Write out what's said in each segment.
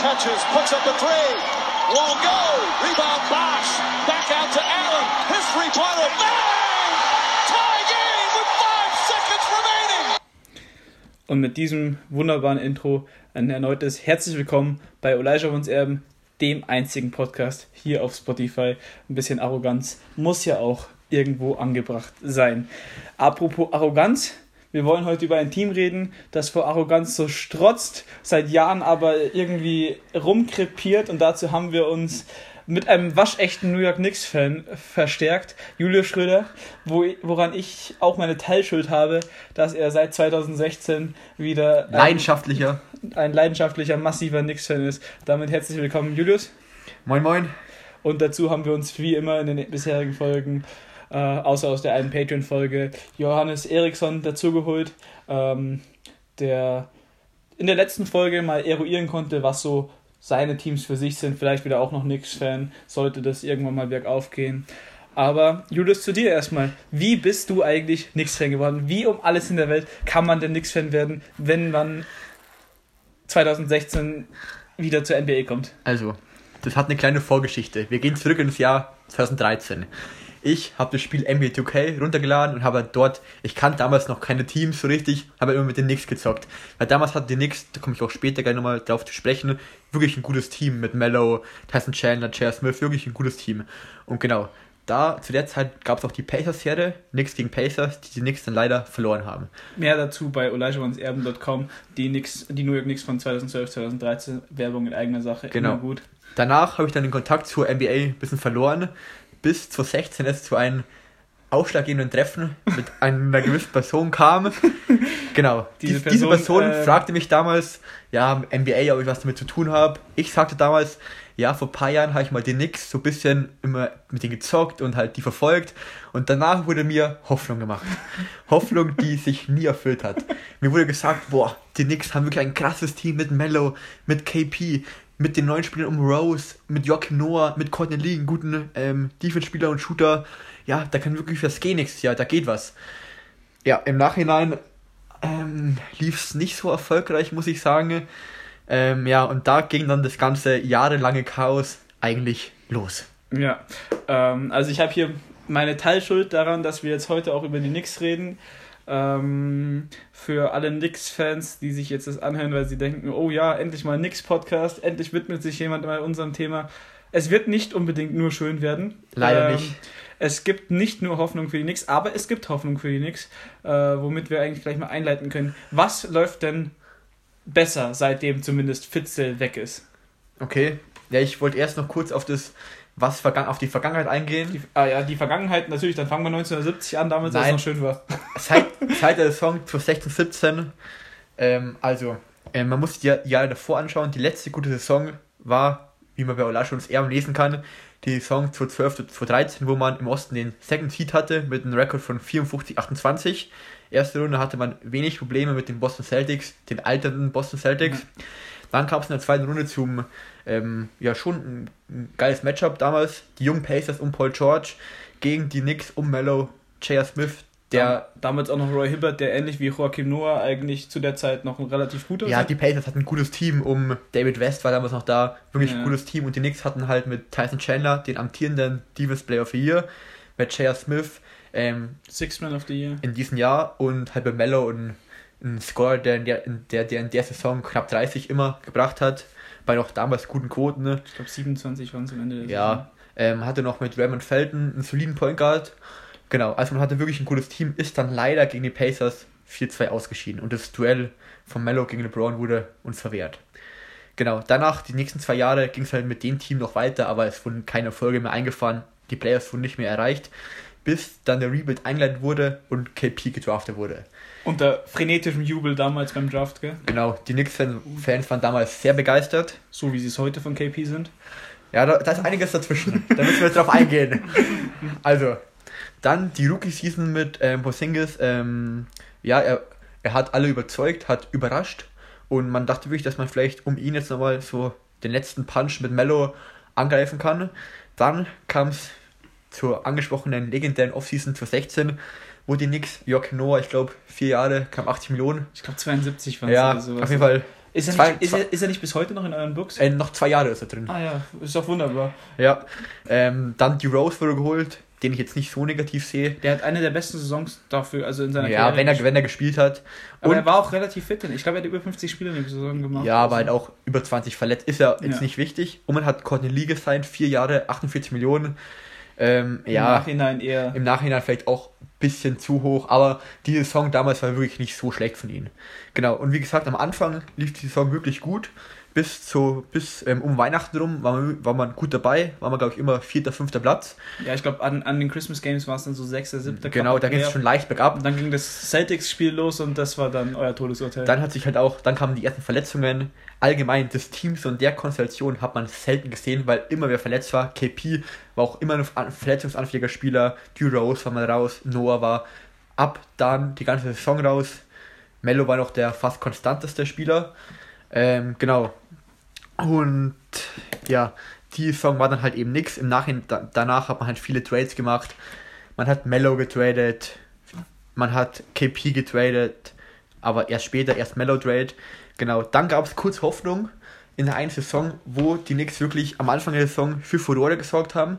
catches, puts up a three. Won't go. Rebound Bosch. Back out to Allen. His three-pointer. Bang! Tie game with five seconds remaining. Und mit diesem wunderbaren Intro ein erneutes herzlich willkommen bei Elijah Wons Erben, dem einzigen Podcast hier auf Spotify. Ein bisschen Arroganz muss ja auch irgendwo angebracht sein. Apropos Arroganz, wir wollen heute über ein Team reden, das vor Arroganz so strotzt, seit Jahren aber irgendwie rumkrepiert und dazu haben wir uns mit einem waschechten New York Knicks-Fan verstärkt, Julius Schröder, wo, woran ich auch meine Teilschuld habe, dass er seit 2016 wieder Leidenschaftlicher. ein leidenschaftlicher, massiver Knicks-Fan ist. Damit herzlich willkommen, Julius. Moin, moin. Und dazu haben wir uns wie immer in den bisherigen Folgen, äh, außer aus der einen Patreon-Folge, Johannes Eriksson dazugeholt, ähm, der in der letzten Folge mal eruieren konnte, was so seine Teams für sich sind. Vielleicht wieder auch noch Knicks-Fan, sollte das irgendwann mal bergauf gehen. Aber Julius, zu dir erstmal. Wie bist du eigentlich Knicks-Fan geworden? Wie um alles in der Welt kann man denn Knicks-Fan werden, wenn man 2016 wieder zur NBA kommt? Also, das hat eine kleine Vorgeschichte. Wir gehen zurück ins Jahr 2013. Ich habe das Spiel NBA 2K runtergeladen und habe dort, ich kannte damals noch keine Teams so richtig, habe immer mit den Knicks gezockt. Weil damals hatten die Knicks, da komme ich auch später gleich nochmal drauf zu sprechen, wirklich ein gutes Team mit Mello, Tyson Chandler, J.R. Smith, wirklich ein gutes Team. Und genau, da zu der Zeit gab es auch die Pacers-Serie, Knicks gegen Pacers, die die Knicks dann leider verloren haben. Mehr dazu bei olajawonserben.com. Die, Knicks, die New York Knicks von 2012, 2013, Werbung in eigener Sache, Genau. immer gut. Danach habe ich dann den Kontakt zur NBA ein bisschen verloren, bis 2016 es zu einem ausschlaggebenden Treffen mit einer gewissen Person kam. Genau. Diese Diese, diese Person, Person äh, fragte mich damals, ja, NBA, ob ich was damit zu tun habe. Ich sagte damals, ja, vor ein paar Jahren habe ich mal die Knicks so ein bisschen immer mit denen gezockt und halt die verfolgt. Und danach wurde mir Hoffnung gemacht. Hoffnung, die sich nie erfüllt hat. Mir wurde gesagt, boah, die Knicks haben wirklich ein krasses Team mit Mello, mit KP, mit den neuen Spielern um Rose, mit Joachim Noah, mit Courtney Lee, einen guten ähm, Defense-Spieler und Shooter. Ja, da kann wirklich was gehen nächstes Jahr, da geht was. Ja, im Nachhinein ähm, lief es nicht so erfolgreich, muss ich sagen. Ähm, ja, und da ging dann das ganze jahrelange Chaos eigentlich los. Ja, ähm, also ich habe hier meine Teilschuld daran, dass wir jetzt heute auch über die Knicks reden. Ähm, für alle Knicks-Fans, die sich jetzt das anhören, weil sie denken, oh ja, endlich mal ein Knicks-Podcast, endlich widmet sich jemand mal unserem Thema. Es wird nicht unbedingt nur schön werden. Leider Ähm, nicht. Es gibt nicht nur Hoffnung für die Knicks, aber es gibt Hoffnung für die Knicks, äh, womit wir eigentlich gleich mal einleiten können. Was läuft denn besser, seitdem zumindest Fitzel weg ist? Okay. Ja, ich wollte erst noch kurz auf das, was auf die Vergangenheit eingehen. Die, ah ja, die Vergangenheit, natürlich, dann fangen wir 1970 an, damals als es noch schön war. Seit, seit der Saison zu 16, 17, ähm, also, ähm, man muss die Jahre davor anschauen. Die letzte gute Saison war, wie man bei Olasch uns Erben lesen kann, die Saison 2012 zu 2013, wo man im Osten den Second Seed hatte mit einem Rekord von 54, 28. Erste Runde hatte man wenig Probleme mit den Boston Celtics, den alternden Boston Celtics. Dann kam es in der zweiten Runde zum, ähm, ja, schon ein, geiles Matchup damals. Die jungen Pacers um Paul George gegen die Knicks um Mello, J.R. Smith, der damals auch noch Roy Hibbert, der ähnlich wie Joachim Noah eigentlich zu der Zeit noch ein relativ guter Ja, die Pacers hatten ein gutes Team um David West war damals noch da, wirklich Ja. ein gutes Team und die Knicks hatten halt mit Tyson Chandler den amtierenden Defense Player of the Year, mit J.R. Smith ähm, Six Man of the Year. in diesem Jahr und halt bei Mello und ein Scorer, der in der, in der, der in der Saison knapp 30 immer gebracht hat, bei noch damals guten Quoten. Ne? Ich glaube 27 waren es am Ende der Saison. Ja, ähm, hatte noch mit Raymond Felton einen soliden Point Guard. Genau, also man hatte wirklich ein gutes Team, ist dann leider gegen die Pacers 4-2 ausgeschieden und das Duell von Mello gegen LeBron wurde uns verwehrt. Genau, danach, die nächsten zwei Jahre, ging es halt mit dem Team noch weiter, aber es wurden keine Erfolge mehr eingefahren, die Players wurden nicht mehr erreicht, bis dann der Rebuild eingeleitet wurde und KP gedraftet wurde. Unter frenetischem Jubel damals beim Draft, gell? Genau, die Knicks-Fans waren damals sehr begeistert. So wie sie es heute von KP sind. Ja, da, da ist einiges dazwischen. da müssen wir jetzt drauf eingehen. Also, dann die Rookie-Season mit ähm, Porzingis. Ähm, ja, er, er hat alle überzeugt, hat überrascht. Und man dachte wirklich, dass man vielleicht um ihn jetzt nochmal so den letzten Punch mit Mello angreifen kann. Dann kam es zur angesprochenen legendären Offseason 2016, wo die Knicks, Joachim Noah, ich glaube, vier Jahre, kam 80 Millionen. Ich glaube 72 waren es Ja, oder sowas. auf jeden Fall Ist er, Zwei- nicht, ist, er, ist er nicht bis heute noch in euren Books? Äh, noch zwei Jahre ist er drin. Ah ja, ist doch wunderbar. Ja. Ähm, dann die Rose wurde geholt, den ich jetzt nicht so negativ sehe. Der hat eine der besten Saisons dafür, also in seiner Ja, wenn er, gespielt. wenn er gespielt hat. Aber Und- er war auch relativ fit. Ich glaube, er hat über 50 Spiele in der Saison gemacht. Ja, aber halt auch über 20 verletzt. Ist ja jetzt Ja. nicht wichtig. Und man hat Courtney Lee gesigned, vier Jahre, 48 Millionen. Ähm, Im ja, Nachhinein eher. im Nachhinein vielleicht auch ein bisschen zu hoch, aber diese Saison damals war wirklich nicht so schlecht von ihnen. Genau, und wie gesagt, am Anfang lief die Saison wirklich gut. Bis zu, bis ähm, um Weihnachten rum war man, war man gut dabei, war man, glaube ich, immer vierter, fünfter Platz. Ja, ich glaube, an, an den Christmas Games war es dann so 6., 7. genau, da ging es schon leicht bergab. Und dann ging das Celtics-Spiel los und das war dann euer Todesurteil. Dann hat sich halt auch, dann kamen die ersten Verletzungen. Allgemein des Teams und der Konstellation hat man selten gesehen, weil immer wer verletzt war. KP war auch immer ein an- verletzungsanfälliger Spieler. Drew Rose war mal raus. Noah war ab dann die ganze Saison raus. Mello war noch der fast konstanteste Spieler. Ähm, genau. Und ja, die Saison war dann halt eben nichts. Im Nachhinein, da, danach hat man halt viele Trades gemacht. Man hat Mello getradet, man hat KP getradet, aber erst später, erst Mellow Trade. Genau, dann gab es kurz Hoffnung in der einen Saison, wo die Knicks wirklich am Anfang der Saison für Furore gesorgt haben.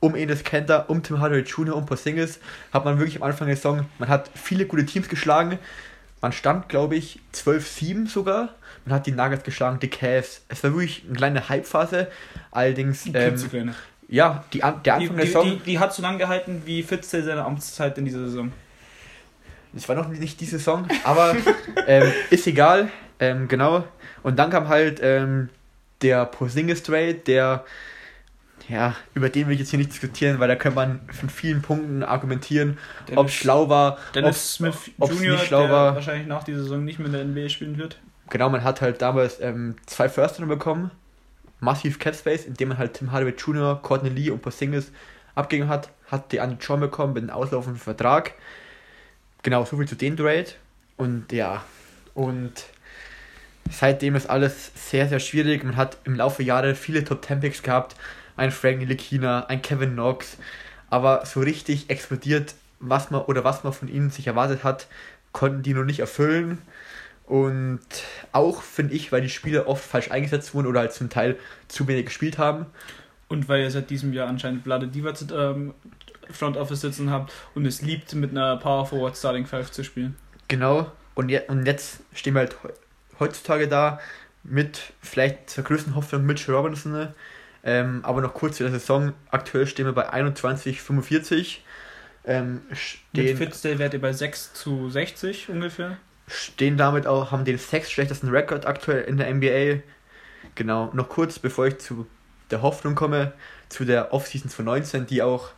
Um Enes Kanter, um Tim Hardaway Jr., um Porzingis hat man wirklich am Anfang der Saison, man hat viele gute Teams geschlagen. Man stand, glaube ich, 12-7 sogar. Man hat die Nuggets geschlagen, die Cavs. Es war wirklich eine kleine Hype-Phase. Allerdings, ähm, ja, die, An- der die, Anfang der die, Saison... die, die hat so lange gehalten wie Fitzel seine Amtszeit in dieser Saison. Es war noch nicht die Saison, aber ähm, ist egal. Ähm, genau. Und dann kam halt ähm, der Porzingis Trade, der, ja, über den will ich jetzt hier nicht diskutieren, weil da kann man von vielen Punkten argumentieren, ob es schlau war, Dennis ob's- Smith ob's Jr., nicht schlau der war. wahrscheinlich nach dieser Saison nicht mehr in der NBA spielen wird. Genau, man hat halt damals ähm, zwei First bekommen, massiv Cap Space, indem man halt Tim Hardaway Jr., Courtney Lee und Porzingis abgegeben hat, hat die an John bekommen mit einem auslaufenden Vertrag. Genau, so viel zu dem Trade. Und ja, und seitdem ist alles sehr, sehr schwierig. Man hat im Laufe der Jahre viele Top 10 Picks gehabt. Ein Frank Ntilikina, ein Kevin Knox. Aber so richtig explodiert, was man oder was man von ihnen sich erwartet hat, konnten die noch nicht erfüllen. Und auch finde ich, weil die Spieler oft falsch eingesetzt wurden oder halt zum Teil zu wenig gespielt haben. Und weil ihr seit diesem Jahr anscheinend Vlade Divac ähm, Front Office sitzen habt und es liebt, mit einer Power Forward Starting Five zu spielen. Genau. Und, je, und jetzt stehen wir halt heu- heutzutage da mit vielleicht zur größten Hoffnung Mitchell Robinson. Ähm, aber noch kurz zu der Saison. Aktuell stehen wir bei 21,45. Ähm, Mit stehen, Fitzdale werdet ihr bei 6 zu 60 ungefähr. Stehen damit auch, haben den sechs schlechtesten Rekord aktuell in der NBA. Genau, noch kurz, bevor ich zu der Hoffnung komme, zu der Offseason 2019, die auch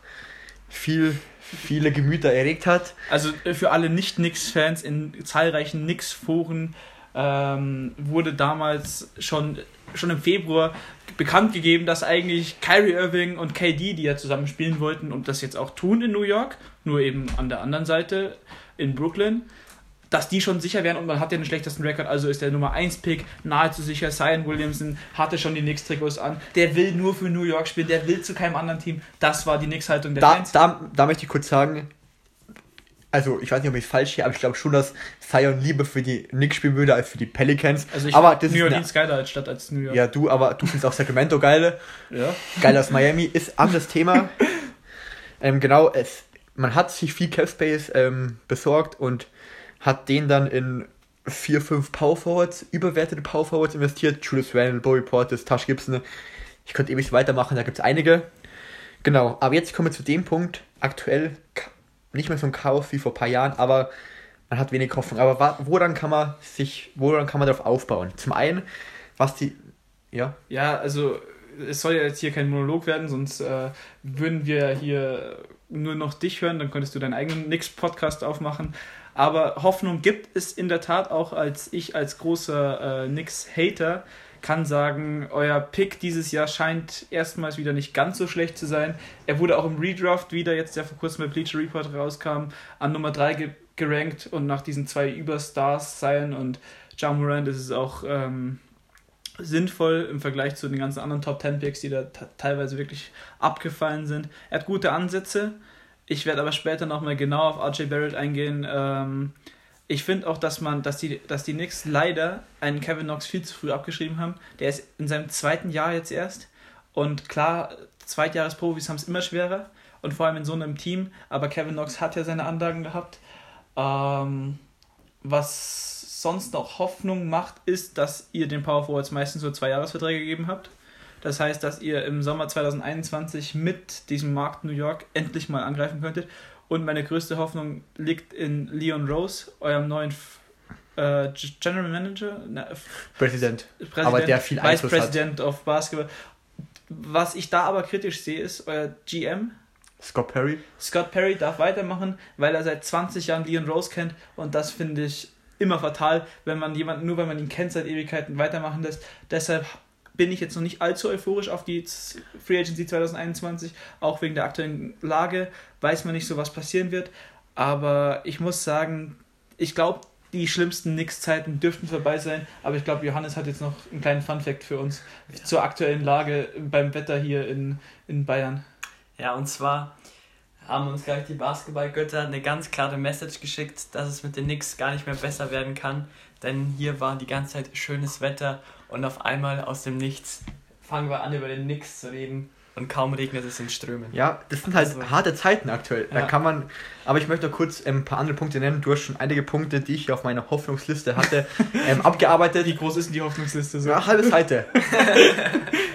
viel, viele Gemüter erregt hat. Also äh, für alle Nicht-Knicks-Fans in zahlreichen Knicks-Foren ähm, wurde damals schon, schon im Februar bekannt gegeben, dass eigentlich Kyrie Irving und KD, die ja zusammen spielen wollten und das jetzt auch tun in New York, nur eben an der anderen Seite in Brooklyn, dass die schon sicher wären und man hat ja den schlechtesten Rekord, also ist der Nummer 1 Pick nahezu sicher. Zion Williamson hatte schon die Knicks-Trikots an. Der will nur für New York spielen, der will zu keinem anderen Team. Das war die Knicks-Haltung der Da, Fans. da, da möchte ich kurz sagen, also ich weiß nicht, ob ich es falsch hier, aber ich glaube schon, dass Zion lieber für die Knicks spielen würde als für die Pelicans. Also ich aber das New ist Orleans geiler als Stadt als New York. ja du, aber du findest auch Sacramento geil, ja. geil aus Miami, ist anderes Thema. ähm, genau, es, man hat sich viel Cap Space ähm, besorgt und hat den dann in vier, fünf Power Forwards, überwertete Power Forwards investiert. Julius Randle, Bobby Portis, Tash Gibson. Ich könnte ewig weitermachen, da gibt es einige. Genau, aber jetzt kommen wir zu dem Punkt. Aktuell nicht mehr so ein Chaos wie vor ein paar Jahren, aber man hat wenig Hoffnung. Aber woran kann man sich, woran kann man darauf aufbauen? Zum einen, was die, ja, Ja, also es soll ja jetzt hier kein Monolog werden, sonst äh, würden wir hier nur noch dich hören, dann könntest du deinen eigenen Nix-Podcast aufmachen. Aber Hoffnung gibt es in der Tat auch als ich als großer äh, Nix-Hater kann sagen, euer Pick dieses Jahr scheint erstmals wieder nicht ganz so schlecht zu sein. Er wurde auch im Redraft wieder, jetzt der vor kurzem bei Bleacher Report rauskam, an Nummer 3 ge gerankt und nach diesen zwei Überstars, Zion und Ja Morant, ist es auch ähm, sinnvoll im Vergleich zu den ganzen anderen Top 10 Picks, die da teilweise wirklich abgefallen sind. Er hat gute Ansätze. Ich werde aber später nochmal genau auf RJ Barrett eingehen. Ähm, ich finde auch, dass man, dass die, dass die Knicks leider einen Kevin Knox viel zu früh abgeschrieben haben. Der ist in seinem zweiten Jahr jetzt erst. Und klar, Zweitjahresprofis haben es immer schwerer. Und vor allem in so einem Team. Aber Kevin Knox hat ja seine Anlagen gehabt. Ähm, was sonst noch Hoffnung macht, ist, dass ihr den Power Forwards meistens so zwei Jahresverträge gegeben habt. Das heißt, dass ihr im Sommer 2021 mit diesem Markt New York endlich mal angreifen könntet. Und meine größte Hoffnung liegt in Leon Rose, eurem neuen äh, General Manager, Na, Präsident. Präsident, Aber der viel Vice Einfluss hat. President of Basketball. Was ich da aber kritisch sehe, ist euer GM. Scott Perry. Scott Perry darf weitermachen, weil er seit 20 Jahren Leon Rose kennt und das finde ich immer fatal, wenn man jemanden, nur weil man ihn kennt, seit Ewigkeiten weitermachen lässt. Deshalb bin ich jetzt noch nicht allzu euphorisch auf die Free Agency 2021, auch wegen der aktuellen Lage, weiß man nicht so, was passieren wird. Aber ich muss sagen, ich glaube, die schlimmsten Nix-Zeiten dürften vorbei sein, aber ich glaube, Johannes hat jetzt noch einen kleinen Fun-Fact für uns zur aktuellen Lage beim Wetter hier in, in Bayern. Ja, und zwar haben uns gleich die Basketballgötter eine ganz klare Message geschickt, dass es mit den Knicks gar nicht mehr besser werden kann. Denn hier war die ganze Zeit schönes Wetter und auf einmal aus dem Nichts fangen wir an, über den Knicks zu reden. Und kaum regnet es in Strömen. Ja, das sind halt Also- harte Zeiten aktuell. Da Ja. kann man, aber ich möchte noch kurz ähm, ein paar andere Punkte nennen. Du hast schon einige Punkte, die ich hier auf meiner Hoffnungsliste hatte, ähm, abgearbeitet. Wie groß ist denn die Hoffnungsliste so? Ja, halbe Seite.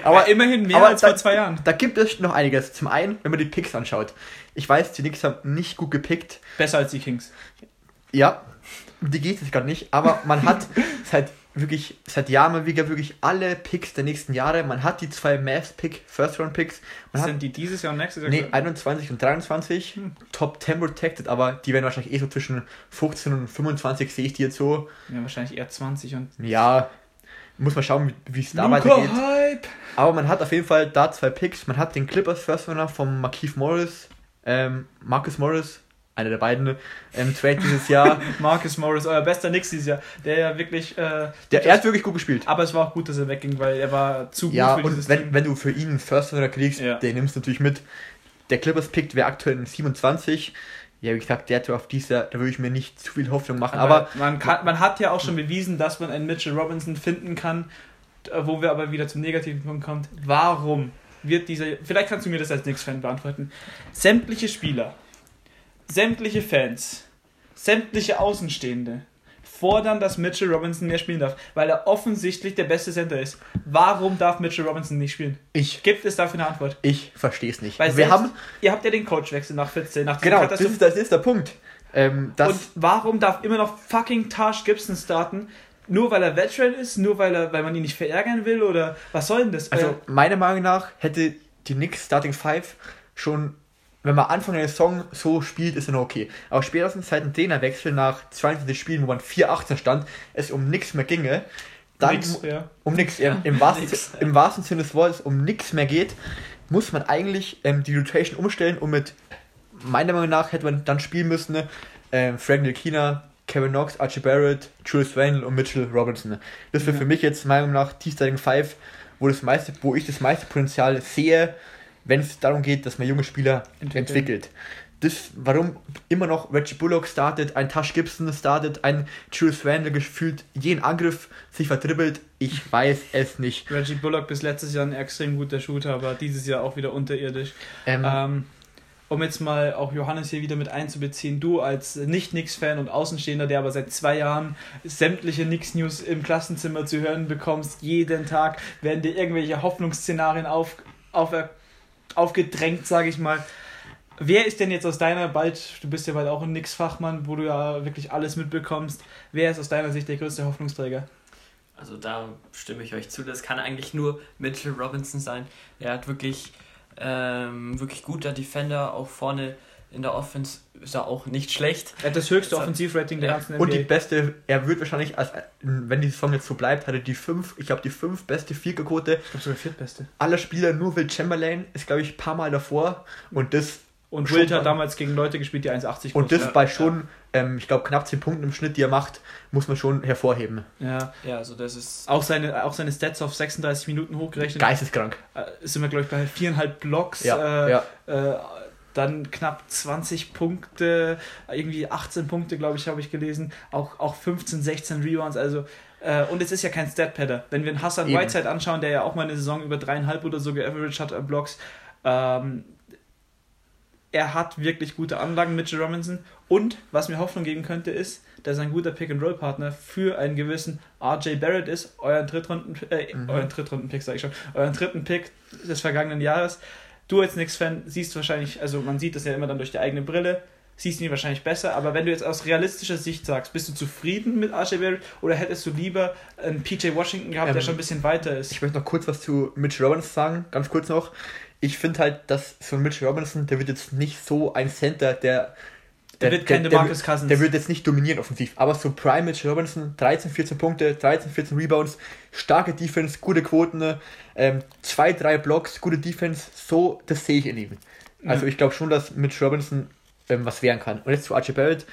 aber aber immerhin mehr aber als da- vor zwei Jahren. da gibt es noch einiges. Zum einen, wenn man die Picks anschaut. Ich weiß, die Knicks haben nicht gut gepickt. Besser als die Kings. Ja, die geht es gerade nicht, aber man hat seit wirklich seit Jahren mal wieder wirklich alle Picks der nächsten Jahre. Man hat die zwei Mass-Pick, First-Round-Picks. Man hat Sind die dieses Jahr und nächstes Jahr? Nee, 21 und 23. Hm. Top 10 protected, aber die werden wahrscheinlich eh so zwischen 15 und 25, sehe ich die jetzt so. Ja, wahrscheinlich eher 20 und. Ja, muss man schauen, wie- wie es da weitergeht. Hype! Aber man hat auf jeden Fall da zwei Picks. Man hat den Clippers First Runner vom Markeith Morris, ähm, Marcus Morris, einer der beiden, ähm, Trade dieses Jahr. Marcus Morris, euer bester Nix dieses Jahr, der ja wirklich. Äh, Der, er hat wirklich gut gespielt. aber es war auch gut, dass er wegging, weil er war zu gut Ja, für und dieses wenn, Team. wenn du für ihn einen First Runner kriegst, Ja. den nimmst du natürlich mit. Der Clippers Pick wäre aktuell in 27. Ja, wie gesagt, der auf dieser, da würde ich mir nicht zu viel Hoffnung machen. Aber, aber man, kann, man hat ja auch schon bewiesen, dass man einen Mitchell Robinson finden kann, wo wir aber wieder zum negativen Punkt kommen. Warum wird dieser. Vielleicht kannst du mir das als Knicks-Fan beantworten. Sämtliche Spieler, sämtliche Fans, sämtliche Außenstehende fordern, dass Mitchell Robinson mehr spielen darf, weil er offensichtlich der beste Center ist. Warum darf Mitchell Robinson nicht spielen? ich, Gibt es dafür eine Antwort? ich verstehe es nicht. Weil Wir selbst- haben, Ihr habt ja den Coachwechsel nach 14, nach genau, das ist, das ist der Punkt. Ähm, und warum darf immer noch fucking Taj Gibson starten? Nur weil er Veteran ist? Nur weil, er, weil man ihn nicht verärgern will? Oder was soll denn das? also meiner Meinung nach hätte die Knicks Starting Five schon, wenn man Anfang der Saison so spielt, ist noch okay. Aber spätestens seit dem Trainerwechsel nach 22 Spielen, wo man 4-18 stand, es um nichts mehr ginge, dann nix, ja. um nichts, im, im, wahrsten, Nix. im wahrsten Sinne des Wortes um nichts mehr geht, muss man eigentlich ähm, die Rotation umstellen und mit, meiner Meinung nach, hätte man dann spielen müssen, ne, ähm, Frank Ntilikina, Kevin Knox, Archie Barrett, Julius Randle und Mitchell Robinson. Das wäre Ja. für mich jetzt meiner Meinung nach die Starting Five, wo, das meiste, wo ich das meiste Potenzial sehe, wenn es darum geht, dass man junge Spieler Entwickeln. entwickelt. Das, warum immer noch Reggie Bullock startet, ein Tash Gibson startet, ein Julius Randle gefühlt jeden Angriff sich verdribbelt, ich weiß es nicht. Reggie Bullock bis letztes Jahr ein extrem guter Shooter, aber dieses Jahr auch wieder unterirdisch. Ähm, Ähm, um jetzt mal auch Johannes hier wieder mit einzubeziehen, du als Nicht-Nix-Fan und Außenstehender, der aber seit zwei Jahren sämtliche Nix-News im Klassenzimmer zu hören bekommst, jeden Tag werden dir irgendwelche Hoffnungsszenarien auf, auf, aufgedrängt, sage ich mal. Wer ist denn jetzt aus deiner, bald, du bist ja bald auch ein Nix-Fachmann, wo du ja wirklich alles mitbekommst, wer ist aus deiner Sicht der größte Hoffnungsträger? Also da stimme ich euch zu. Das kann eigentlich nur Mitchell Robinson sein. Er hat wirklich, ähm, wirklich guter Defender. Auch vorne in der Offense ist er auch nicht schlecht. Er hat das höchste Offensivrating der ja. ganzen und die NBA. beste, er wird wahrscheinlich, als, wenn die Saison jetzt so bleibt, hat er die fünf, ich glaube die fünf beste Viererquote ich glaube sogar viertbeste. aller Spieler, nur Will Chamberlain ist glaube ich ein paar Mal davor und das Und Wild hat damals gegen Leute gespielt, die 1,80 und das groß bei schon, ähm, ich glaube knapp 10 Punkten im Schnitt, die er macht, muss man schon hervorheben. Ja. Ja, also das ist. Auch seine, auch seine Stats auf 36 Minuten hochgerechnet. Geisteskrank. Äh, sind wir, glaube ich, bei viereinhalb Blocks. Ja, äh, ja. Äh, dann knapp 20 Punkte, irgendwie 18 Punkte, glaube ich, habe ich gelesen, auch, auch 15, 16 Rebounds, also äh, und es ist ja kein Stat-Padder. Wenn wir einen Hassan Eben. Whiteside anschauen, der ja auch mal eine Saison über dreieinhalb oder so geaveraged hat an Blocks, ähm, er hat wirklich gute Anlagen, Mitchell Robinson. Und was mir Hoffnung geben könnte, ist, dass er ein guter Pick-and-Roll-Partner für einen gewissen RJ Barrett ist, euren Drittrunden, äh, Mhm. euren Drittrunden-Pick, sage ich schon, euren dritten Pick des vergangenen Jahres. Du als Knicks-Fan siehst wahrscheinlich, also man sieht das ja immer dann durch die eigene Brille, siehst ihn wahrscheinlich besser, aber wenn du jetzt aus realistischer Sicht sagst, bist du zufrieden mit RJ Barrett oder hättest du lieber einen PJ Washington gehabt, der Ähm, schon ein bisschen weiter ist? Ich möchte noch kurz was zu Mitch Robinson sagen, ganz kurz noch. Ich finde halt, dass so ein Mitch Robinson, der wird jetzt nicht so ein Center, der. Der wird kein DeMarcus Cousins. Der wird jetzt nicht dominieren offensiv, aber so Prime Mitch Robinson, 13, 14 Punkte, 13, 14 Rebounds, starke Defense, gute Quoten, ähm, zwei, drei Blocks, gute Defense, so, das sehe ich in ihm. Also Ja. ich glaube schon, dass Mitch Robinson ähm, was werden kann. Und jetzt zu Archie Barrett.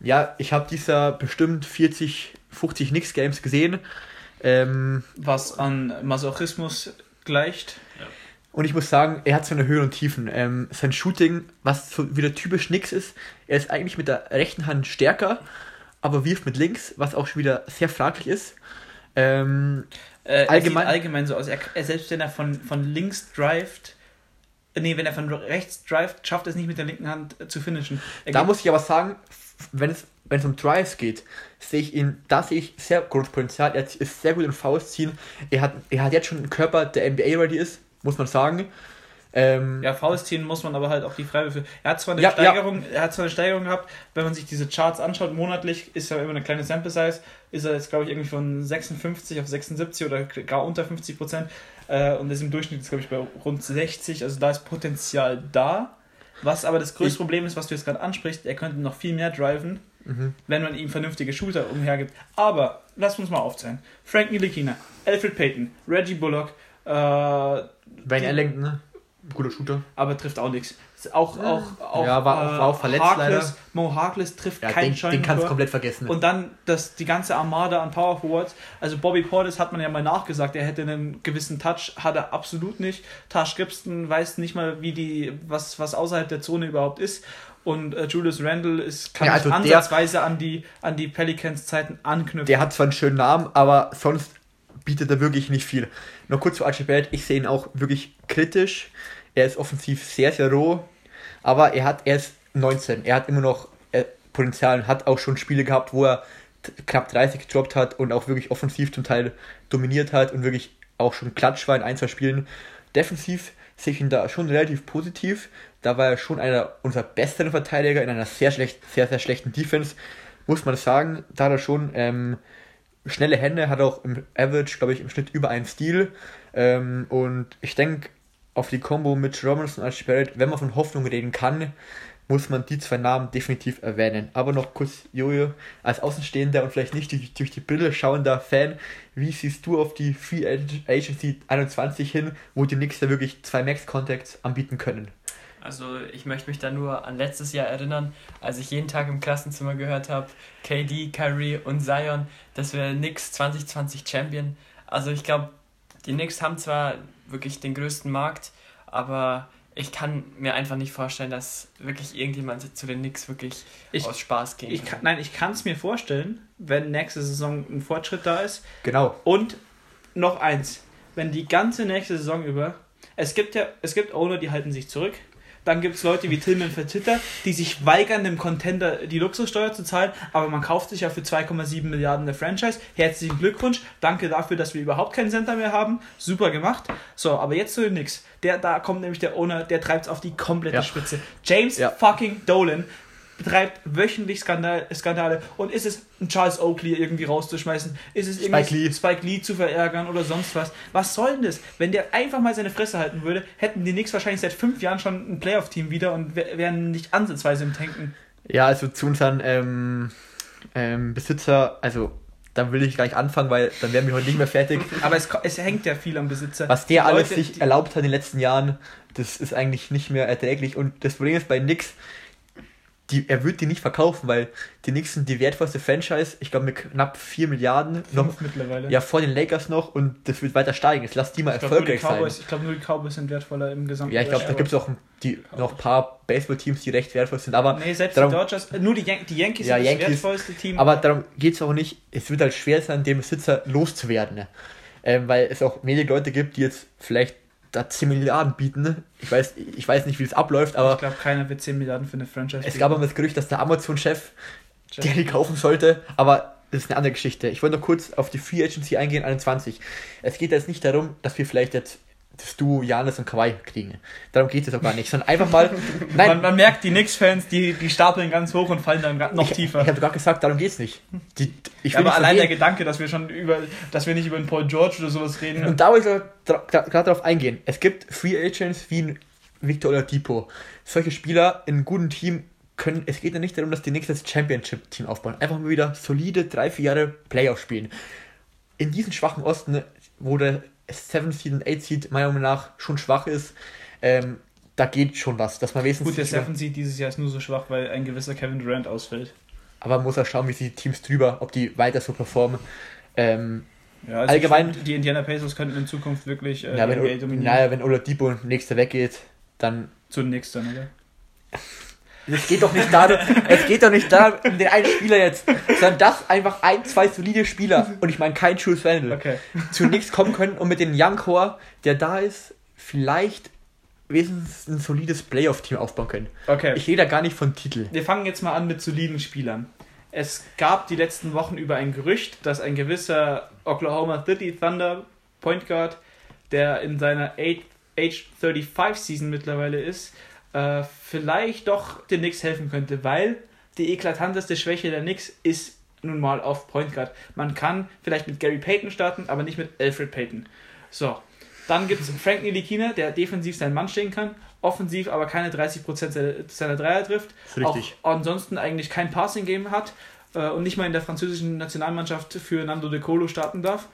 Ja, ich habe dieser bestimmt 40, 50 Knicks-Games gesehen. Ähm, was an Masochismus gleicht. Und ich muss sagen, er hat so eine Höhen und Tiefen. Ähm, sein Shooting, was so wieder typisch nix ist, er ist eigentlich mit der rechten Hand stärker, aber wirft mit links, was auch schon wieder sehr fraglich ist. Ähm, Äh, allgemein, Allgemein- sieht allgemein so aus. Er, er, selbst wenn er von, von links drivet, äh, nee, wenn er von rechts drivet, schafft er es nicht mit der linken Hand äh, zu finishen. Er da muss ich aber sagen, wenn es, wenn es um Drives geht, sehe ich ihn, da sehe ich sehr großes Potenzial. Er ist sehr gut im Faust ziehen. Er hat, er hat jetzt schon einen Körper, der NBA-ready ist, muss man sagen. Ähm, ja, Faust ziehen muss man aber halt auch die Freiwürfe. Er hat zwar eine Ja, Steigerung, er hat zwar eine Steigerung gehabt, wenn man sich diese Charts anschaut, monatlich ist ja immer eine kleine Sample Size, ist er jetzt, glaube ich, irgendwie von 56 auf 76 oder gar unter 50 Prozent äh, und ist im Durchschnitt, glaube ich, bei rund 60, also da ist Potenzial da. Was aber das größte Ich- Problem ist, was du jetzt gerade ansprichst, er könnte noch viel mehr driven, Mhm. wenn man ihm vernünftige Shooter umhergibt. Aber lass uns mal aufzählen. Frank Ntilikina, Alfred Payton, Reggie Bullock, äh, Wayne die- Ellington, ne? guter Shooter. aber trifft auch nichts. Auch, auch, auch, Ja, war auch- war auch verletzt Harkless, Mo Harkless trifft Ja, kein den, den kannst du komplett vergessen. Und dann das, die ganze Armada an Power Forwards. Also Bobby Portis hat man ja mal nachgesagt, er hätte einen gewissen Touch, hat er absolut nicht. Tash Gibson weiß nicht mal, wie die, was, was außerhalb der Zone überhaupt ist. Und äh, Julius Randle ist, kann Ja, also der- ansatzweise an die, an die Pelicans-Zeiten anknüpfen. Der hat zwar einen schönen Namen, aber sonst bietet er wirklich nicht viel. Noch kurz zu Archie Barrett, ich sehe ihn auch wirklich kritisch. Er ist offensiv sehr, sehr roh, aber er hat erst 19. Er hat immer noch äh, Potenzial und hat auch schon Spiele gehabt, wo er knapp 30 gedroppt hat und auch wirklich offensiv zum Teil dominiert hat und wirklich auch schon klatsch war in ein, zwei Spielen. Defensiv sehe ich ihn da schon relativ positiv. Da war er schon einer unserer besseren Verteidiger in einer sehr schlecht, sehr, sehr schlechten Defense. Muss man sagen, da hat er schon ähm, schnelle Hände, hat auch im Average, glaube ich, im Schnitt über einen Stil. Ähm, und ich denke, auf die Combo mit Robinson als Barrett, wenn man von Hoffnung reden kann, muss man die zwei Namen definitiv erwähnen. Aber noch kurz, Jojo, als Außenstehender und vielleicht nicht durch, durch die Brille schauender Fan, wie siehst du auf die Free Agency 21 hin, wo die Knicks da wirklich zwei Max-Contacts anbieten können? Also ich möchte mich da nur an letztes Jahr erinnern, als ich jeden Tag im Klassenzimmer gehört habe, KD, Kyrie und Zion, dass wir Knicks 2020 Champion. Also ich glaube, die Knicks haben zwar wirklich den größten Markt, aber ich kann mir einfach nicht vorstellen, dass wirklich irgendjemand zu den Knicks wirklich Ich- aus Spaß gehen ich kann, nein, ich kann es mir vorstellen, wenn nächste Saison ein Fortschritt da ist. Genau. Und noch eins, wenn die ganze nächste Saison über, es gibt ja, es gibt Owner, die halten sich zurück. Dann gibt es Leute wie Tillman Fertitta, die sich weigern, dem Contender die Luxussteuer zu zahlen, aber man kauft sich ja für 2,7 Milliarden eine Franchise. Herzlichen Glückwunsch. Danke dafür, dass wir überhaupt keinen Center mehr haben. Super gemacht. So, aber jetzt zu den Knicks. Der, da kommt nämlich der Owner, der treibt es auf die komplette Ja. Spitze. James Ja. fucking Dolan betreibt wöchentlich Skandal, Skandale und ist es ein Charles Oakley irgendwie rauszuschmeißen, ist es irgendwie Spike Lee. Spike Lee zu verärgern oder sonst was. Was soll denn das? Wenn der einfach mal seine Fresse halten würde, hätten die Knicks wahrscheinlich seit fünf Jahren schon ein Playoff-Team wieder und wär- wären nicht ansatzweise im Tanken. Ja, also zu unseren ähm, ähm, Besitzer, also da will ich gar nicht anfangen, weil dann wären wir heute nicht mehr fertig. Aber es, es hängt ja viel am Besitzer. Was der Die alles Leute, sich erlaubt hat in den letzten Jahren, das ist eigentlich nicht mehr erträglich. Und das Problem ist bei Nix, die, er wird die nicht verkaufen, weil die sind die wertvollste Franchise, ich glaube mit knapp 4 Milliarden, noch, mittlerweile. ja, vor den Lakers noch und das wird weiter steigen. Jetzt lass die mal ich glaube, erfolgreich sein. Cowboys- ich glaub, nur die Cowboys sind wertvoller im gesamten Ja, ich glaube, da gibt es auch die, noch ein paar Baseball-Teams, die recht wertvoll sind, aber Nee, selbst darum, die Dodgers, nur die, Yan die Yankees Ja, sind das Yankees. wertvollste Team. aber darum geht es auch nicht, es wird halt schwer sein, den Besitzer loszuwerden. Ne? Ähm, weil es auch wenig Leute gibt, die jetzt vielleicht da 10 Milliarden bieten. Ne? Ich weiß, ich weiß nicht, wie das abläuft, aber ich glaube, keiner wird 10 Milliarden für eine Franchise es bieten. gab aber das Gerücht, dass der Amazon-Chef die kaufen sollte, aber das ist eine andere Geschichte. Ich wollte noch kurz auf die Free Agency eingehen, 21. Es geht jetzt nicht darum, dass wir vielleicht jetzt das Duo Janis und Kawhi kriegen. Darum geht es auch gar nicht, sondern einfach mal. Nein, Man, man merkt, die Knicks-Fans, die, die stapeln ganz hoch und fallen dann noch ich, tiefer. ich habe gerade gesagt, darum geht es nicht. Die, ich Ja, aber allein der. Gedanke, dass wir schon über, dass wir nicht über einen Paul George oder sowas reden. Und da wollte ich gerade darauf eingehen. Es gibt Free Agents wie ein Victor Oladipo. Solche Spieler in einem guten Team können, es geht ja nicht darum, dass die nächstes Championship-Team aufbauen. Einfach mal wieder solide drei, vier Jahre Playoff spielen. In diesem schwachen Osten, wo der 7 Seed und 8 Seed meiner Meinung nach schon schwach ist, ähm, da geht schon was. Dass man wenigstens Gut, der Seven Seed dieses Jahr ist nur so schwach, weil ein gewisser Kevin Durant ausfällt. aber man muss auch schauen, wie die Teams drüber, ob die weiter so performen. Ähm, Ja, also Allgemein- die Indiana Pacers könnten in Zukunft wirklich äh, ja, die NBA wenn, dominieren. naja, wenn Oladipo nächster weggeht, dann Zu dann, oder? Es geht doch nicht darum, es geht doch nicht darum, um den einen Spieler jetzt, sondern dass einfach ein, zwei solide Spieler, und ich meine kein Jules Randle, Okay. zunächst kommen können und mit dem Young Core, der da ist, vielleicht wenigstens ein solides Playoff-Team aufbauen können. Okay. Ich rede da gar nicht von Titel. Wir fangen jetzt mal an mit soliden Spielern. Es gab die letzten Wochen über ein Gerücht, dass ein gewisser Oklahoma City Thunder Point Guard, der in seiner Age Age 35 Season mittlerweile ist, äh, vielleicht doch den Knicks helfen könnte, weil die eklatanteste Schwäche der Knicks ist nun mal auf Point Guard. Man kann vielleicht mit Gary Payton starten, aber nicht mit Alfred Payton. So, dann gibt es Frank Nilikina, der defensiv seinen Mann stehen kann, offensiv aber keine 30% seiner- seiner Dreier trifft, richtig. auch ansonsten eigentlich kein Passing-Game hat äh, und nicht mal in der französischen Nationalmannschaft für Nando De Colo starten darf.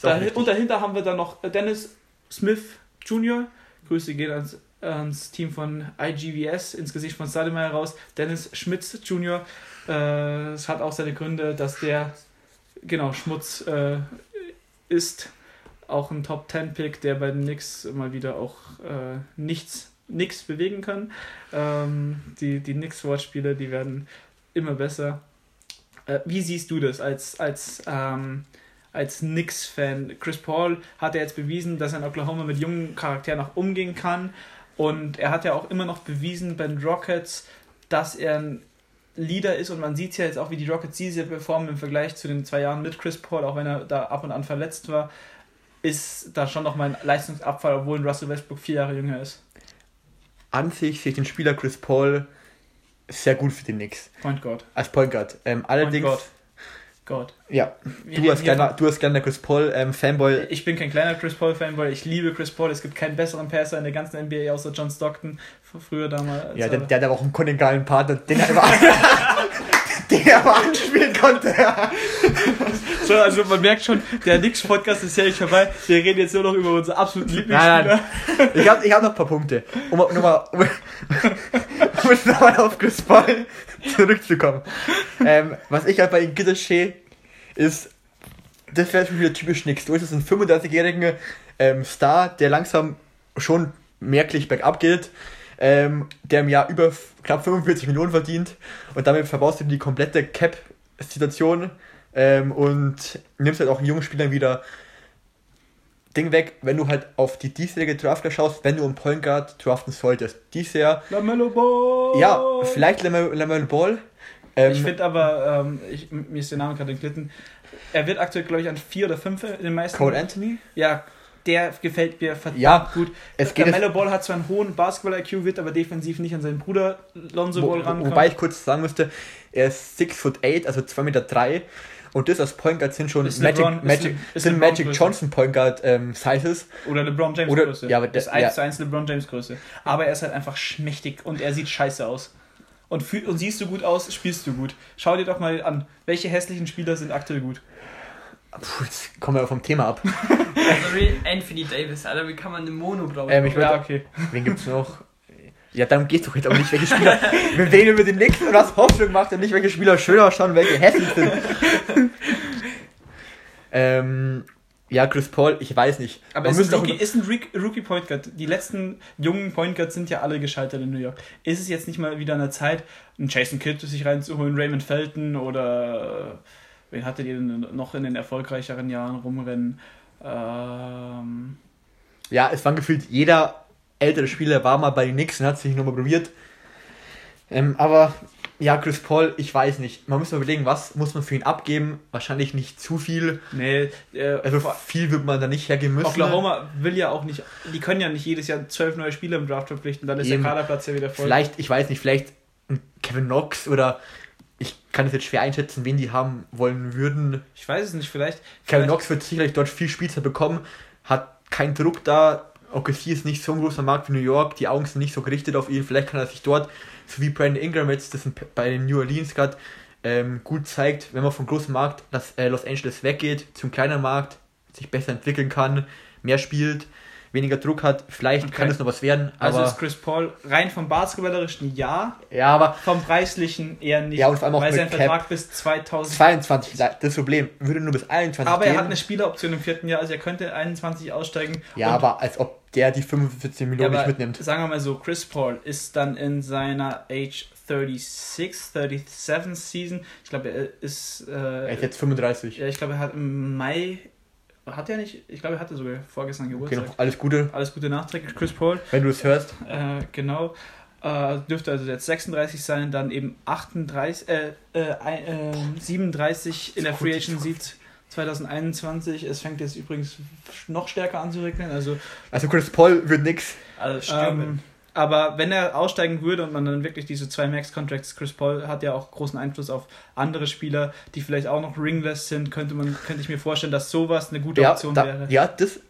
Da, und dahinter haben wir dann noch Dennis Smith Jr. Grüße gehen ans, ans Team von IGVS, ins Gesicht von Sademeyer raus. Dennis Schmitz Jr. Äh, Es hat auch seine Gründe, dass der, genau, Schmutz äh, ist. Auch ein Top 10 Pick, der bei den Knicks mal wieder auch äh, nichts, nichts bewegen kann. Ähm, die die Knicks-Wortspiele, die werden immer besser. Äh, wie siehst du das als, als, ähm, als Knicks-Fan? Chris Paul hat ja jetzt bewiesen, dass er in Oklahoma mit jungen Charakteren auch umgehen kann. Und er hat ja auch immer noch bewiesen bei den Rockets, dass er ein Leader ist. Und man sieht ja jetzt auch, wie die Rockets diese performen im Vergleich zu den zwei Jahren mit Chris Paul, auch wenn er da ab und an verletzt war, ist da schon noch mal ein Leistungsabfall, obwohl Russell Westbrook vier Jahre jünger ist. An sich sehe ich den Spieler Chris Paul sehr gut für die Knicks. Point Guard. Als Point Guard. Ähm, allerdings, Guard. Gott. ja, du als hier kleiner, du als kleiner Chris Paul ähm, Fanboy, Ich bin kein kleiner Chris Paul Fanboy, ich liebe Chris Paul. Es gibt keinen besseren Passer in der ganzen NBA außer John Stockton von früher damals. Ja, der, der hat aber auch einen kollegialen Partner, den er den er aber anspielen konnte. so, also man merkt schon, der Nix Podcast ist ja nicht vorbei. Wir reden jetzt nur noch über unsere absoluten Lieblingsspieler. Nein, nein. Ich habe ich hab noch ein paar Punkte. Um, um, mal- um, um jetzt nochmal auf Chris Paul zurückzukommen. Ähm, was ich halt bei ihm kritisch sehe, ist, das wäre schon wieder typisch nix. Du hast einen 35-jährigen ähm, Star, der langsam schon merklich bergab geht, ähm, der im Jahr über knapp 45 Millionen verdient und damit verbaust du die komplette Cap-Situation ähm, und nimmst halt auch jungen Spielern wieder Ding weg, wenn du halt auf die diesjährige Draft schaust, wenn du einen Point Guard draften solltest. Dies Jahr, LaMelo Ball. ja, vielleicht Lamel Lamel Ball. Ähm, Ich finde aber, ähm, ich, mir ist der Name gerade entglitten. Er wird aktuell, glaube ich, an vier oder fünf in den meisten. Cole Anthony? Ja, der gefällt mir verdammt Ja, gut. es geht Lamelo Ball hat zwar einen hohen Basketball-IQ, wird aber defensiv nicht an seinen Bruder Lonzo Ball wo, rankommen. wobei ich kurz sagen müsste, er ist 6 foot 8, also 2 Meter 3 und das als Point Guard sind schon Ist Magic, LeBron- ist Magic, Le- ist sind LeBron Magic Größe. Johnson Point Guard ähm, Sizes. Oder LeBron James Oder- Größe. ja, aber das der- 1 ja. zu 1 LeBron James Größe. Aber er ist halt einfach schmächtig und er sieht scheiße aus. Und, fühl, und siehst du gut aus, spielst du gut. Schau dir doch mal an, welche hässlichen Spieler sind aktuell gut. Puh, jetzt kommen wir vom Thema ab. Also Anthony Davis, Alter, wie kann man eine Monoblau Ähm, ich Ja, okay. wen gibt's noch? Ja, darum geht's doch jetzt aber nicht, welche Spieler. Wir reden über den Knicks und was Hoffnung gemacht und nicht, welche Spieler schön ausschauen und welche hässlich sind. ähm, ja, Chris Paul, ich weiß nicht. Aber Man ist ein, auch Rookie, ist ein Rookie Point Guard. Die letzten jungen Point Guards sind ja alle gescheitert in New York. Ist es jetzt nicht mal wieder an der Zeit, einen Jason Kidd sich reinzuholen, Raymond Felton oder äh, wen hattet ihr denn noch in den erfolgreicheren Jahren rumrennen? Ähm, Ja, es war gefühlt jeder ältere Spieler war mal bei den Knicks und hat sich nochmal probiert. Ähm, aber ja, Chris Paul, ich weiß nicht. Man muss mal überlegen, was muss man für ihn abgeben? Wahrscheinlich nicht zu viel. nee, äh, Also viel wird man da nicht hergeben müssen. Oklahoma will ja auch nicht, die können ja nicht jedes Jahr zwölf neue Spieler im Draft verpflichten, dann ist Eben. der Kaderplatz ja wieder voll. Vielleicht, ich weiß nicht, vielleicht Kevin Knox oder ich kann es jetzt schwer einschätzen, wen die haben wollen würden. Ich weiß es nicht, vielleicht. Kevin vielleicht Knox wird sicherlich dort viel Spielzeit bekommen, hat keinen Druck da. OKC ist nicht so ein großer Markt wie New York, die Augen sind nicht so gerichtet auf ihn. Vielleicht kann er sich dort, so wie Brandon Ingram jetzt das bei den New Orleans gerade ähm, gut zeigt, wenn man vom großen Markt das, äh, Los Angeles weggeht, zum kleinen Markt, sich besser entwickeln kann, mehr spielt, weniger Druck hat. Vielleicht Okay. kann es noch was werden. also Aber, ist Chris Paul rein vom basketballerischen ja, ja, aber vom preislichen eher nicht, Ja, und vor allem auch weil sein Cap. Vertrag bis 2000 22, das Problem, würde nur bis 21 aber gehen. er hat eine Spieleroption im vierten Jahr, also er könnte 21 aussteigen. ja, aber als ob der die 45 ja, Millionen aber nicht mitnimmt. sagen wir mal so, Chris Paul ist dann in seiner Age 36, 37 Season. Ich glaube, er ist, Er äh, ist jetzt 35. ja, ich glaube, er hat im Mai, hat er nicht, ich glaube, er hatte sogar vorgestern Okay, Geburtstag. noch alles Gute, Alles Gute nachträglich, Chris Paul. wenn du es hörst. Äh, genau. Äh, dürfte also jetzt 36 sein, dann eben 38, äh, äh, ein- äh, 37 in der Free Agency 2021. Es fängt jetzt übrigens noch stärker an zu regnen. Also, Also Chris Paul wird nix. Also stimmt. ähm, aber wenn er aussteigen würde und man dann wirklich diese zwei Max-Contracts, Chris Paul hat ja auch großen Einfluss auf andere Spieler, die vielleicht auch noch ringless sind, könnte man, könnte ich mir vorstellen, dass sowas eine gute Ja, Option da, wäre. ja, das,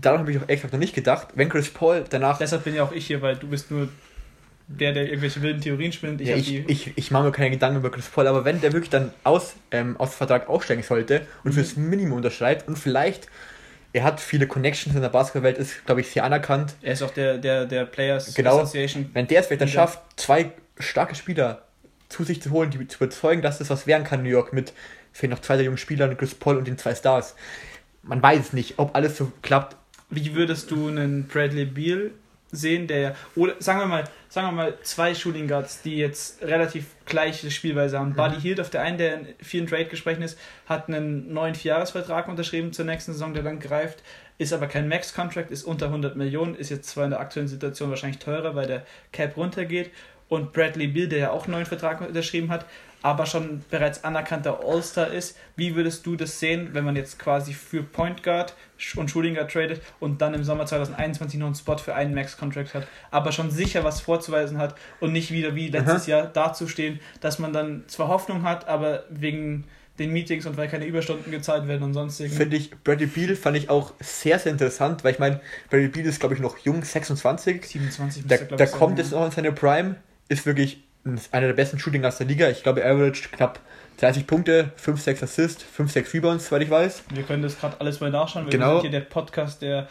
daran habe ich auch exakt noch nicht gedacht. Wenn Chris Paul danach, Deshalb bin ja auch ich hier, weil du bist nur der, der irgendwelche wilden Theorien spinnt. Ich ja, ich, die ich, ich mache mir keine Gedanken über Chris Paul, aber wenn der wirklich dann aus, ähm, aus dem Vertrag aussteigen sollte und Mhm. fürs Minimum unterschreibt und vielleicht, er hat viele Connections in der Basketballwelt, ist, glaube ich, sehr anerkannt. Er ist auch der, der, der Players Genau. Association. Wenn der es vielleicht dann schafft, zwei starke Spieler zu sich zu holen, die zu überzeugen, dass das was werden kann, New York, mit vielleicht noch zwei der jungen Spielern, Chris Paul und den zwei Stars. Man weiß es nicht, ob alles so klappt. Wie würdest du einen Bradley Beal sehen, der oder sagen wir mal, sagen wir mal zwei Shooting Guards, die jetzt relativ gleiche Spielweise haben. Buddy Hield auf der einen, der in vielen Trade-Gesprächen ist, hat einen neuen Vierjahresvertrag unterschrieben zur nächsten Saison, der dann greift, ist aber kein Max-Contract, ist unter 100 Millionen, ist jetzt zwar in der aktuellen Situation wahrscheinlich teurer, weil der Cap runtergeht. Und Bradley Beal, der ja auch einen neuen Vertrag unterschrieben hat, aber schon bereits anerkannter All-Star ist. Wie würdest du das sehen, wenn man jetzt quasi für Point Guard und Shooting Guard tradet und dann im Sommer 2021 noch einen Spot für einen Max-Contract hat, aber schon sicher was vorzuweisen hat und nicht wieder wie letztes Jahr dazustehen, dass man dann zwar Hoffnung hat, aber wegen den Meetings und weil keine Überstunden gezahlt werden und sonstigen. Finde ich, Bradley Beal fand ich auch sehr, sehr interessant, weil ich meine, Bradley Beal ist, glaube ich, noch jung, 26. 27 Der, müsste, glaub der ich, sein, kommt jetzt noch in seine Prime, ist wirklich einer der besten Shooting Guards der Liga. Ich glaube, er averaged knapp 30 Punkte, 5, 6 Assists, 5, 6 Rebounds, soweit ich weiß. Wir können das gerade alles mal nachschauen. Wir Genau. sind hier der Podcast, der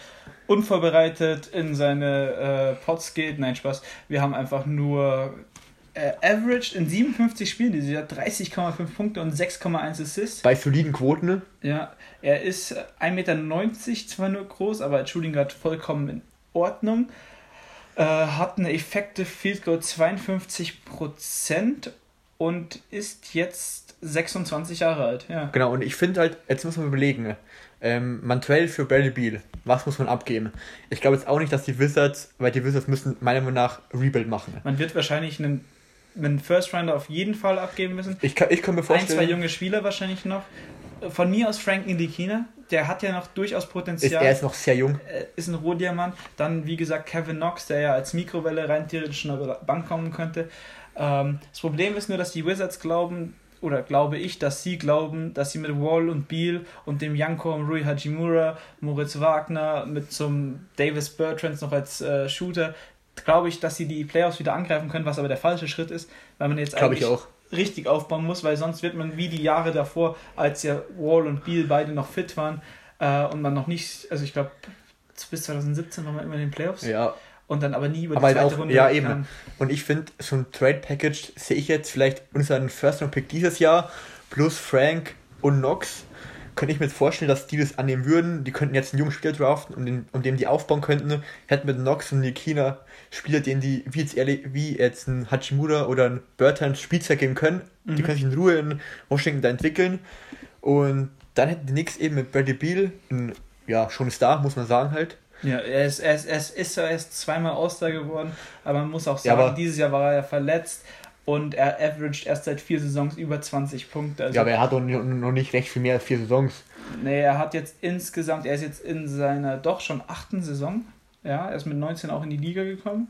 unvorbereitet in seine äh, Pods geht. Nein, Spaß. Wir haben einfach nur äh, averaged in 57 Spielen dieses Jahr 30,5 Punkte und 6,1 Assists. Bei soliden Quoten. ne? Ja, er ist 1,90 Meter zwar nur groß, aber als Shooting Guard vollkommen in Ordnung. Äh, hat eine Effective Field Goal 52% und ist jetzt 26 Jahre alt. Ja. Genau, und ich finde halt, jetzt muss man überlegen, ähm, Mantrell für Bradley Beal, was muss man abgeben? Ich glaube jetzt auch nicht, dass die Wizards, weil die Wizards müssen meiner Meinung nach Rebuild machen. Man wird wahrscheinlich einen, einen First Rounder auf jeden Fall abgeben müssen. Ich kann, ich kann mir Ein, zwei vorstellen, junge Spieler wahrscheinlich noch. Von mir aus Frank Ntilikina, der hat ja noch durchaus ist, Potenzial. er ist noch sehr jung. äh, ist ein Rohdiamant. Dann, wie gesagt, Kevin Knox, der ja als Mikrowelle rein theoretisch schon der Bank kommen könnte. Ähm, das Problem ist nur, dass die Wizards glauben, oder glaube ich, dass sie glauben, dass sie mit Wall und Beal und dem Yanko und Rui Hajimura, Moritz Wagner, mit zum Davis Bertrands noch als äh, Shooter, glaube ich, dass sie die Playoffs wieder angreifen können, was aber der falsche Schritt ist, weil man jetzt Glaube ich eigentlich auch. Richtig aufbauen muss, weil sonst wird man wie die Jahre davor, als ja Wall und Beal beide noch fit waren äh, und man noch nicht, also ich glaube, bis 2017 waren wir immer in den Playoffs. Ja, und dann aber nie über die Aber halt zweite auch, Runde ja eben. Und ich finde, so ein Trade-Package sehe ich jetzt vielleicht unseren First-Round-Pick dieses Jahr plus Frank und Knox. Könnte ich mir jetzt vorstellen, dass die das annehmen würden. Die könnten jetzt einen jungen Spieler draften, um, den, um den die aufbauen könnten. Hätten mit Knox und Nikina Spieler, denen die, wie jetzt, ehrlich, wie jetzt ein Hachimura oder ein Burton Spielzeit geben können. Die können sich in Ruhe in Washington da entwickeln. Und dann hätten die Knicks eben mit Bradley Beal, ein, ja, schon Star, muss man sagen halt. Ja, er ist, er ist, er ist, ist zwar erst zweimal All-Star geworden, aber man muss auch Ja, sagen, aber- dieses Jahr war er ja verletzt und er averaged erst seit vier Saisons über 20 Punkte. Also, Ja, aber er hat noch nicht recht viel mehr als vier Saisons. nee, er hat jetzt insgesamt, er ist jetzt in seiner doch schon achten Saison. Ja, er ist mit 19 auch in die Liga gekommen.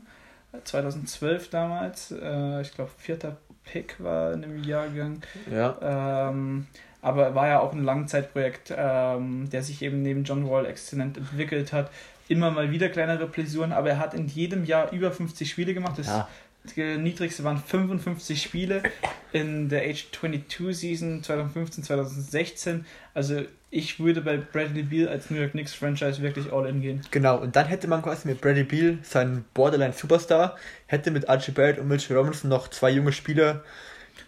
2012 damals. Äh, ich glaube, vierter Pick war in dem Jahrgang. Ja. Ähm, aber war ja auch ein Langzeitprojekt, ähm, der sich eben neben John Wall exzellent entwickelt hat. Immer mal wieder kleinere Blessuren, aber er hat in jedem Jahr über 50 Spiele gemacht. Das Ja. Niedrigste waren 55 Spiele in der Age 22 Season 2015, 2016. Also ich würde bei Bradley Beal als New York Knicks Franchise wirklich all in gehen. Genau, und dann hätte man quasi mit Bradley Beal, seinen Borderline-Superstar, hätte mit Archie Barrett und Mitchell Robinson noch zwei junge Spieler,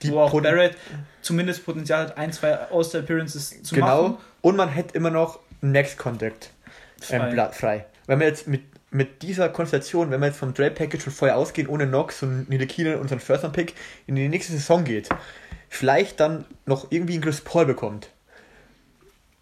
die Wo auch Pot- Barrett zumindest Potenzial hat, ein, zwei All-Star-Appearances zu genau, machen. und man hätte immer noch Next Contact Frei. ähm, Blatt frei. Wenn wir jetzt mit, mit dieser Konstellation, wenn wir jetzt vom Trade Package schon vorher ausgehen, ohne Knox und Nidekine und unseren First Round Pick in die nächste Saison geht, vielleicht dann noch irgendwie einen Chris Paul bekommt.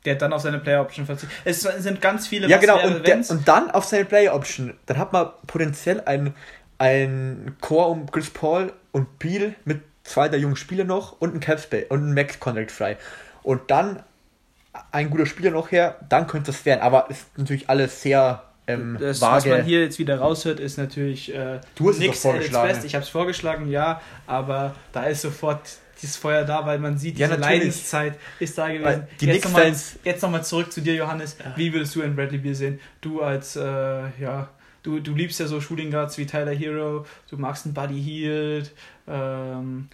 Der dann auf seine Player Option verzichtet. Es sind ganz viele Ja, genau, und, der, und dann auf seine Player Option. Dann hat man potenziell ein, ein Core um Chris Paul und Beal mit zwei der jungen Spieler noch und ein Cap Space und ein Max Contract frei. Und dann ein guter Spieler noch her, dann könnte es werden. Aber es ist natürlich alles sehr ähm, Das, was vage. man hier jetzt wieder raushört, ist natürlich äh, Du hast nix vorgeschlagen. Ich habe es vorgeschlagen, ja, aber da ist sofort dieses Feuer da, weil man sieht, Ja, diese natürlich. Leidenszeit ist da gewesen. Weil die jetzt nochmal noch mal zurück zu dir, Johannes. Wie würdest du einen Bradley Beal sehen? Du als, äh, ja, du, du liebst ja so Shooting Guards wie Tyler Hero, du magst einen Buddy Hield, ähm,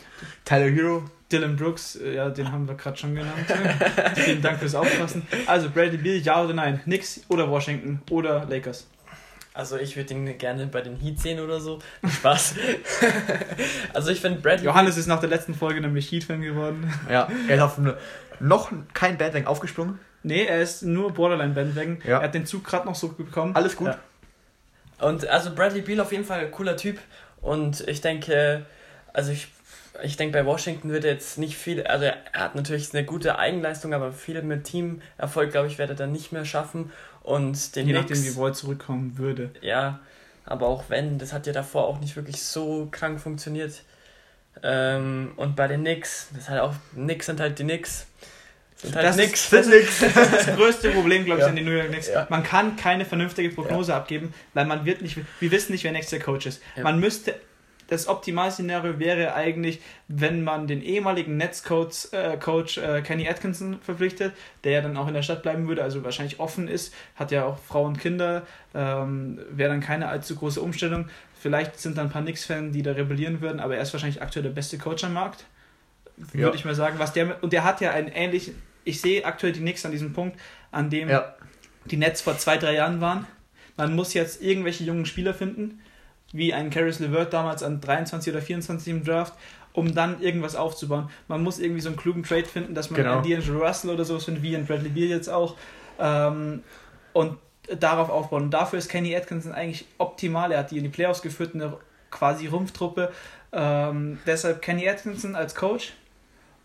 Tyler Hero. Dylan Brooks, äh, ja, den haben wir gerade schon genannt. Vielen Dank fürs Aufpassen. Also, Bradley Beal, ja oder nein? Knicks oder Washington oder Lakers? Also ich würde ihn gerne bei den Heat sehen oder so. Spaß. also ich finde Bradley Johannes ist nach der letzten Folge nämlich Heat-Fan geworden. Ja, er ist auf eine, noch kein Bandwagon aufgesprungen. Nee, er ist nur Borderline-Bandwagon. Ja. Er hat den Zug gerade noch so bekommen. Alles gut. Ja. Und also Bradley Beal auf jeden Fall ein cooler Typ. Und ich denke, also ich, ich denke, bei Washington wird er jetzt nicht viel, also er hat natürlich eine gute Eigenleistung, aber viel mit Teamerfolg, glaube ich, wird er dann nicht mehr schaffen. Und den Je nachdem, wie Wall zurückkommen würde. Ja, aber auch wenn, das hat ja davor auch nicht wirklich so krank funktioniert. Ähm, und bei den Knicks, das halt auch, Knicks sind halt die Knicks. Sind halt Das ist- Knicks. Das ist das größte Problem, glaube ich, Ja. an den New York Knicks. Ja. Man kann keine vernünftige Prognose abgeben, weil man wird nicht, wir wissen nicht, wer nächstes Jahr Coach ist. Ja. Man müsste, das Optimalszenario wäre eigentlich, wenn man den ehemaligen Nets-Coach äh, Coach, äh, Kenny Atkinson verpflichtet, der ja dann auch in der Stadt bleiben würde, also wahrscheinlich offen ist, hat ja auch Frau und Kinder, ähm, wäre dann keine allzu große Umstellung. Vielleicht sind dann ein paar Knicks-Fans, die da rebellieren würden, aber er ist wahrscheinlich aktuell der beste Coach am Markt. Ja. Würde ich mal sagen. Was der, und der hat ja einen ähnlichen, ich sehe aktuell die Knicks an diesem Punkt, an dem Ja. die Nets vor zwei, drei Jahren waren. Man muss jetzt irgendwelche jungen Spieler finden, wie ein Caris LeVert damals an 23 oder 24 im Draft, um dann irgendwas aufzubauen. Man muss irgendwie so einen klugen Trade finden, dass man Genau. einen D'Angelo Russell oder sowas findet, wie ein Bradley Beal jetzt auch. Ähm, und darauf aufbauen. Und dafür ist Kenny Atkinson eigentlich optimal. Er hat die in die Playoffs geführt, eine quasi Rumpftruppe. Ähm, deshalb Kenny Atkinson als Coach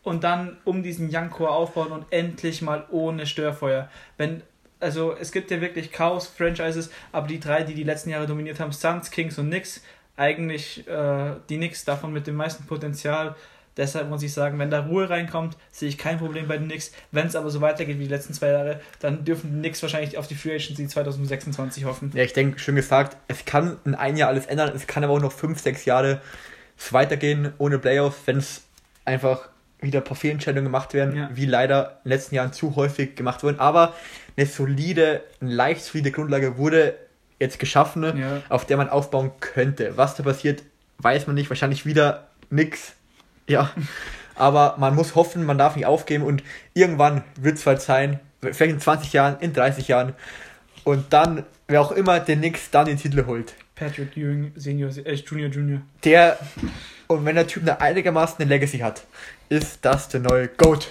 und dann um diesen Young Core aufbauen und endlich mal ohne Störfeuer. Wenn also es gibt ja wirklich Chaos-Franchises, aber die drei, die die letzten Jahre dominiert haben, Suns, Kings und Knicks, eigentlich äh, die Knicks davon mit dem meisten Potenzial. Deshalb muss ich sagen, wenn da Ruhe reinkommt, sehe ich kein Problem bei den Knicks. Wenn es aber so weitergeht wie die letzten zwei Jahre, dann dürfen die Knicks wahrscheinlich auf die Free Agency 2026 hoffen. Ja, ich denke, schön gesagt, es kann in ein Jahr alles ändern, es kann aber auch noch fünf, sechs Jahre weitergehen ohne Playoffs, wenn es einfach wieder ein paar Fehlentscheidungen gemacht werden, Ja. wie leider in den letzten Jahren zu häufig gemacht wurden. Aber eine solide, eine leicht solide Grundlage wurde jetzt geschaffen, Ja. auf der man aufbauen könnte. Was da passiert, weiß man nicht. Wahrscheinlich wieder nix. Ja. Aber man muss hoffen, man darf nicht aufgeben und irgendwann wird es halt sein, vielleicht in 20 Jahren, in 30 Jahren. Und dann, wer auch immer den Nix dann den Titel holt, Patrick Ewing Senior, äh, Junior, Junior. Der, und wenn der Typ eine einigermaßen eine Legacy hat, ist das der neue GOAT.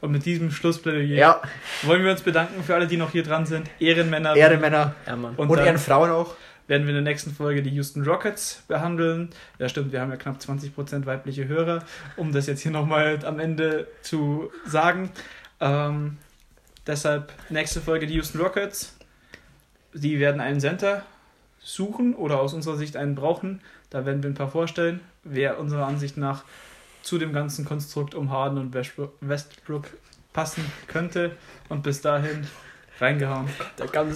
Und mit diesem Schlussplädoyer Ja, wollen wir uns bedanken für alle, die noch hier dran sind. Ehrenmänner. Ehrenmänner Ja. Und und, Ehrenfrauen auch. werden wir in der nächsten Folge die Houston Rockets behandeln. Ja, stimmt, wir haben ja knapp 20% weibliche Hörer, um das jetzt hier nochmal am Ende zu sagen. Ähm, deshalb nächste Folge die Houston Rockets. Die werden einen Center suchen oder aus unserer Sicht einen brauchen. Da werden wir ein paar vorstellen, wer unserer Ansicht nach zu dem ganzen Konstrukt um Harden und Westbrook passen könnte. Und bis dahin reingehauen. Der ganze